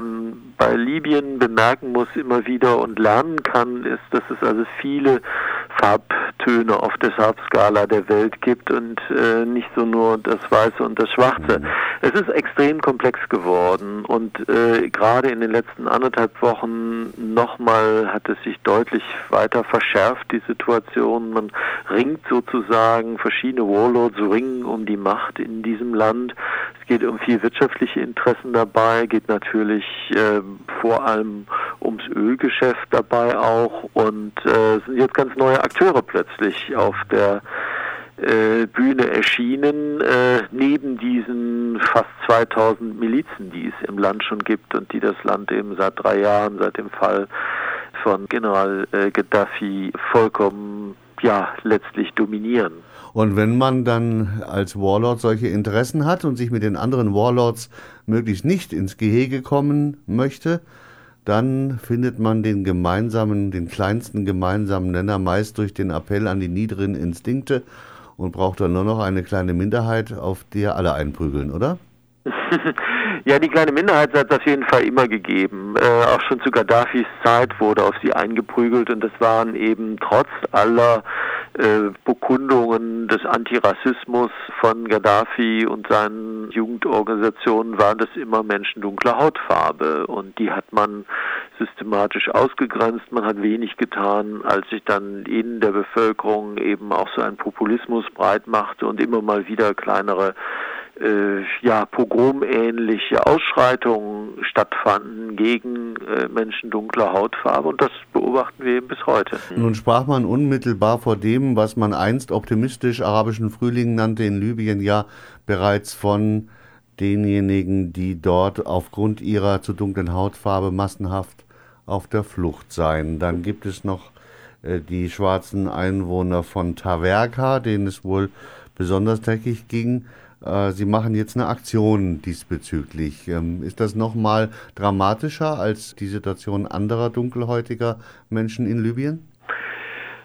man bei Libyen bemerken muss immer wieder und lernen kann, ist, dass es also viele Farbtöne auf der Farbskala der Welt gibt und äh, nicht so nur das Weiße und das Schwarze. Mhm. Es ist extrem komplex geworden und äh, gerade in den letzten anderthalb Wochen nochmal hat es sich deutlich weiter verschärft, die Situation. Man ringt sozusagen, verschiedene Warlords ringen um die Macht in diesem Land. Es geht um viel wirtschaftliche Interessen dabei, geht natürlich äh, vor allem ums Ölgeschäft dabei auch und äh, sind jetzt ganz neue Akteure plötzlich auf der äh, Bühne erschienen, äh, neben diesen fast 2000 Milizen, die es im Land schon gibt und die das Land eben seit drei Jahren, seit dem Fall von General äh, Gaddafi vollkommen, ja, letztlich dominieren. Und wenn man dann als Warlord solche Interessen hat und sich mit den anderen Warlords möglichst nicht ins Gehege kommen möchte, dann findet man den gemeinsamen, den kleinsten gemeinsamen Nenner meist durch den Appell an die niederen Instinkte und braucht dann nur noch eine kleine Minderheit, auf die alle einprügeln, oder? ja, die kleine Minderheit hat es auf jeden Fall immer gegeben. Äh, auch schon zu Gaddafis Zeit wurde auf sie eingeprügelt und das waren eben trotz aller Bekundungen des Antirassismus von Gaddafi und seinen Jugendorganisationen waren das immer Menschen dunkler Hautfarbe und die hat man systematisch ausgegrenzt. Man hat wenig getan, als sich dann in der Bevölkerung eben auch so ein Populismus breit machte und immer mal wieder kleinere äh, ja, pogromähnliche Ausschreitungen stattfanden gegen äh, Menschen dunkler Hautfarbe und das beobachten wir eben bis heute. Nun sprach man unmittelbar vor dem, was man einst optimistisch arabischen Frühling nannte in Libyen, ja bereits von denjenigen, die dort aufgrund ihrer zu dunklen Hautfarbe massenhaft auf der Flucht seien. Dann gibt es noch äh, die schwarzen Einwohner von Taverka, denen es wohl besonders dreckig ging. Äh, Sie machen jetzt eine Aktion diesbezüglich. Ähm, ist das nochmal dramatischer als die Situation anderer dunkelhäutiger Menschen in Libyen?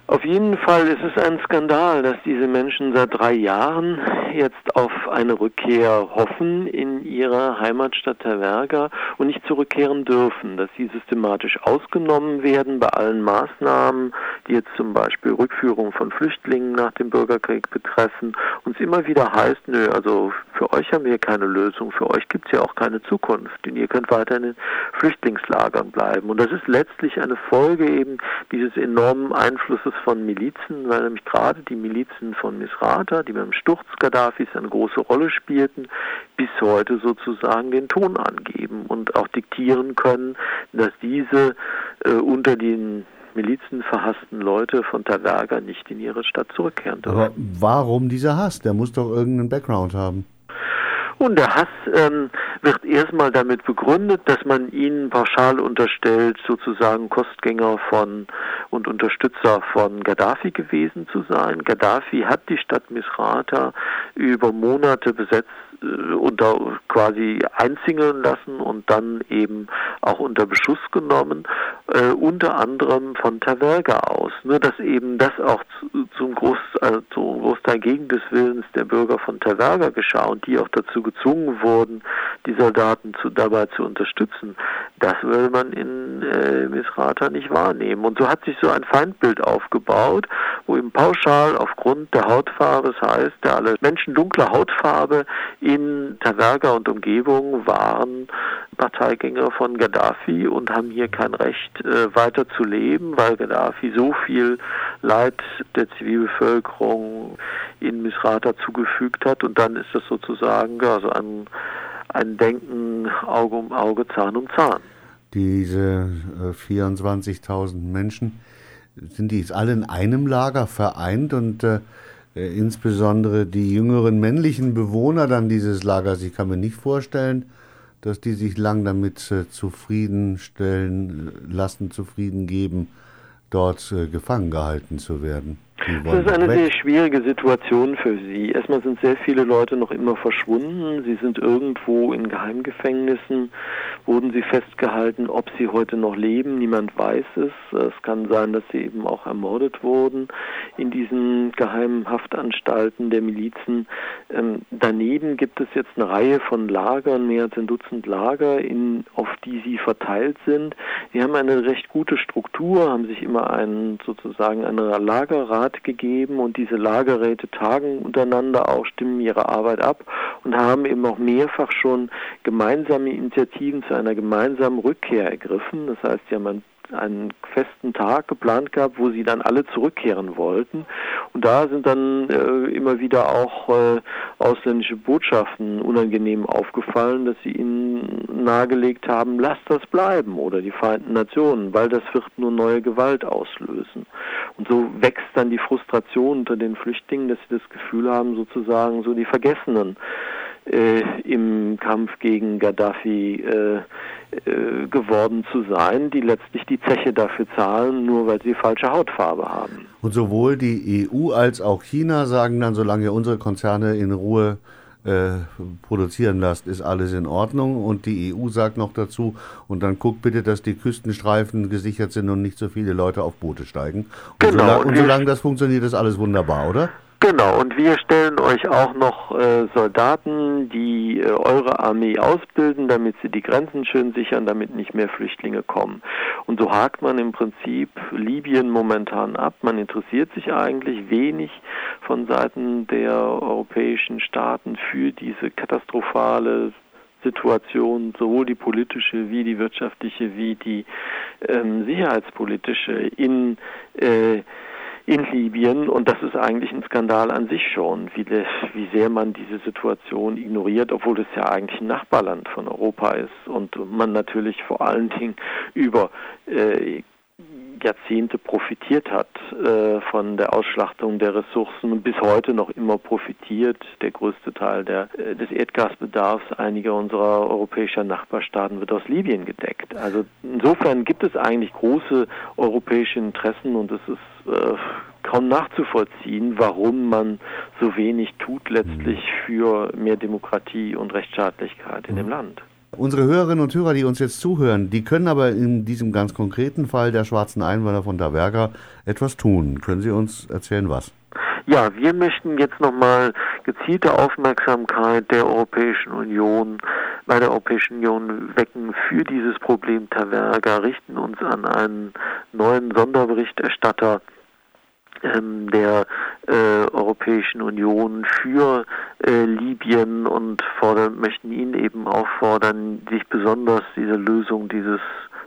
Auf jeden Fall ist es ein Skandal, dass diese Menschen seit drei Jahren jetzt auf eine Rückkehr hoffen in ihre Heimatstadt Taverga und nicht zurückkehren dürfen, dass sie systematisch ausgenommen werden bei allen Maßnahmen, die jetzt zum Beispiel Rückführung von Flüchtlingen nach dem Bürgerkrieg betreffen. Und es immer wieder heißt, nö, also für euch haben wir keine Lösung, für euch gibt es ja auch keine Zukunft, denn ihr könnt weiter in den Flüchtlingslagern bleiben. Und das ist letztlich eine Folge eben dieses enormen Einflusses von Milizen, weil nämlich gerade die Milizen von Misrata, die beim Sturz Gaddafis eine große Rolle spielten, bis heute sozusagen den Ton angeben und auch diktieren können, dass diese äh, unter den Milizen verhassten Leute von Taverga nicht in ihre Stadt zurückkehren dürfen. Aber warum dieser Hass? Der muss doch irgendeinen Background haben. Und der Hass ähm, wird erstmal damit begründet, dass man ihnen pauschal unterstellt, sozusagen Kostgänger von und Unterstützer von Gaddafi gewesen zu sein. Gaddafi hat die Stadt Misrata über Monate besetzt äh, unter quasi einzingeln lassen und dann eben auch unter Beschuss genommen, äh, unter anderem von Taverga aus. Nur dass eben das auch zu, zum, Groß, äh, zum Großteil gegen des Willens der Bürger von Taverga geschah und die auch dazu gezwungen wurden, die Soldaten zu, dabei zu unterstützen, das würde man in äh, Misrata nicht wahrnehmen. Und so hat sich so ein Feindbild aufgebaut, wo eben pauschal aufgrund der Hautfarbe, das heißt, der alle Menschen dunkler Hautfarbe in Taverga und Umgebung waren Parteigänger von Gaddafi und haben hier kein Recht äh, weiter zu leben, weil Gaddafi so viel Leid der Zivilbevölkerung in Misrata zugefügt hat und dann ist das sozusagen also ein, ein Denken Auge um Auge, Zahn um Zahn. Diese äh, 24.000 Menschen, sind die alle in einem Lager vereint und äh, äh, insbesondere die jüngeren männlichen Bewohner dann dieses Lagers. Ich kann mir nicht vorstellen, dass die sich lang damit äh, zufriedenstellen lassen, zufrieden geben, dort äh, gefangen gehalten zu werden. Das ist eine weg. sehr schwierige Situation für sie. Erstmal sind sehr viele Leute noch immer verschwunden. Sie sind irgendwo in Geheimgefängnissen, wurden sie festgehalten, ob sie heute noch leben. Niemand weiß es. Es kann sein, dass sie eben auch ermordet wurden in diesen geheimen Haftanstalten der Milizen. Ähm, daneben gibt es jetzt eine Reihe von Lagern, mehr als ein Dutzend Lager, in, auf die sie verteilt sind. Sie haben eine recht gute Struktur, haben sich immer einen sozusagen einen Lagerrat gegeben und diese Lagerräte tagen untereinander auch, stimmen ihre Arbeit ab und haben eben auch mehrfach schon gemeinsame Initiativen zu einer gemeinsamen Rückkehr ergriffen. Das heißt, sie haben ein einen festen Tag geplant gehabt, wo sie dann alle zurückkehren wollten. Und da sind dann äh, immer wieder auch äh, ausländische Botschaften unangenehm aufgefallen, dass sie ihnen nahegelegt haben, lasst das bleiben oder die Vereinten Nationen, weil das wird nur neue Gewalt auslösen. Und so wächst dann die Frustration unter den Flüchtlingen, dass sie das Gefühl haben, sozusagen so die Vergessenen äh, im Kampf gegen Gaddafi äh, äh, geworden zu sein, die letztlich die Zeche dafür zahlen, nur weil sie falsche Hautfarbe haben. Und sowohl die EU als auch China sagen dann, solange unsere Konzerne in Ruhe äh, produzieren lasst, ist alles in Ordnung. Und die EU sagt noch dazu, und dann guckt bitte, dass die Küstenstreifen gesichert sind und nicht so viele Leute auf Boote steigen. Und, genau, solange, und solange das funktioniert, ist alles wunderbar, oder? Genau, und wir stellen euch auch noch äh, Soldaten, die äh, eure Armee ausbilden, damit sie die Grenzen schön sichern, damit nicht mehr Flüchtlinge kommen. Und so hakt man im Prinzip Libyen momentan ab. Man interessiert sich eigentlich wenig von Seiten der europäischen Staaten für diese katastrophale Situation, sowohl die politische wie die wirtschaftliche wie die ähm, sicherheitspolitische in äh, in Libyen. Und das ist eigentlich ein Skandal an sich schon, wie, das, wie sehr man diese Situation ignoriert, obwohl es ja eigentlich ein Nachbarland von Europa ist. Und man natürlich vor allen Dingen über äh, Jahrzehnte profitiert hat äh, von der Ausschlachtung der Ressourcen und bis heute noch immer profitiert. Der größte Teil der, äh, des Erdgasbedarfs einiger unserer europäischen Nachbarstaaten wird aus Libyen gedeckt. Also insofern gibt es eigentlich große europäische Interessen und es ist äh, kaum nachzuvollziehen, warum man so wenig tut letztlich für mehr Demokratie und Rechtsstaatlichkeit in dem Land. Unsere Hörerinnen und Hörer, die uns jetzt zuhören, die können aber in diesem ganz konkreten Fall der schwarzen Einwanderer von Daverga etwas tun. Können Sie uns erzählen, was? Ja, wir möchten jetzt nochmal gezielte Aufmerksamkeit der Europäischen Union, bei der Europäischen Union wecken für dieses Problem Taverga, richten uns an einen neuen Sonderberichterstatter der äh, Europäischen Union für äh, Libyen und fordern, möchten ihn eben auffordern, sich besonders diese Lösung dieses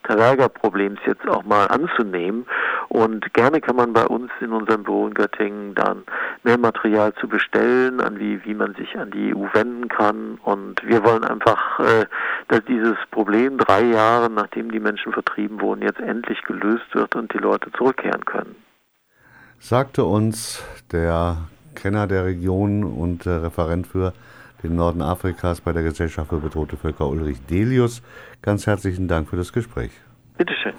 Taverga-Problems jetzt auch mal anzunehmen. Und gerne kann man bei uns in unserem Büro in Göttingen dann mehr Material zu bestellen, an wie, wie man sich an die EU wenden kann. Und wir wollen einfach, äh, dass dieses Problem drei Jahre, nachdem die Menschen vertrieben wurden, jetzt endlich gelöst wird und die Leute zurückkehren können sagte uns der Kenner der Region und äh, Referent für den Norden Afrikas bei der Gesellschaft für bedrohte Völker Ulrich Delius. Ganz herzlichen Dank für das Gespräch. Bitteschön.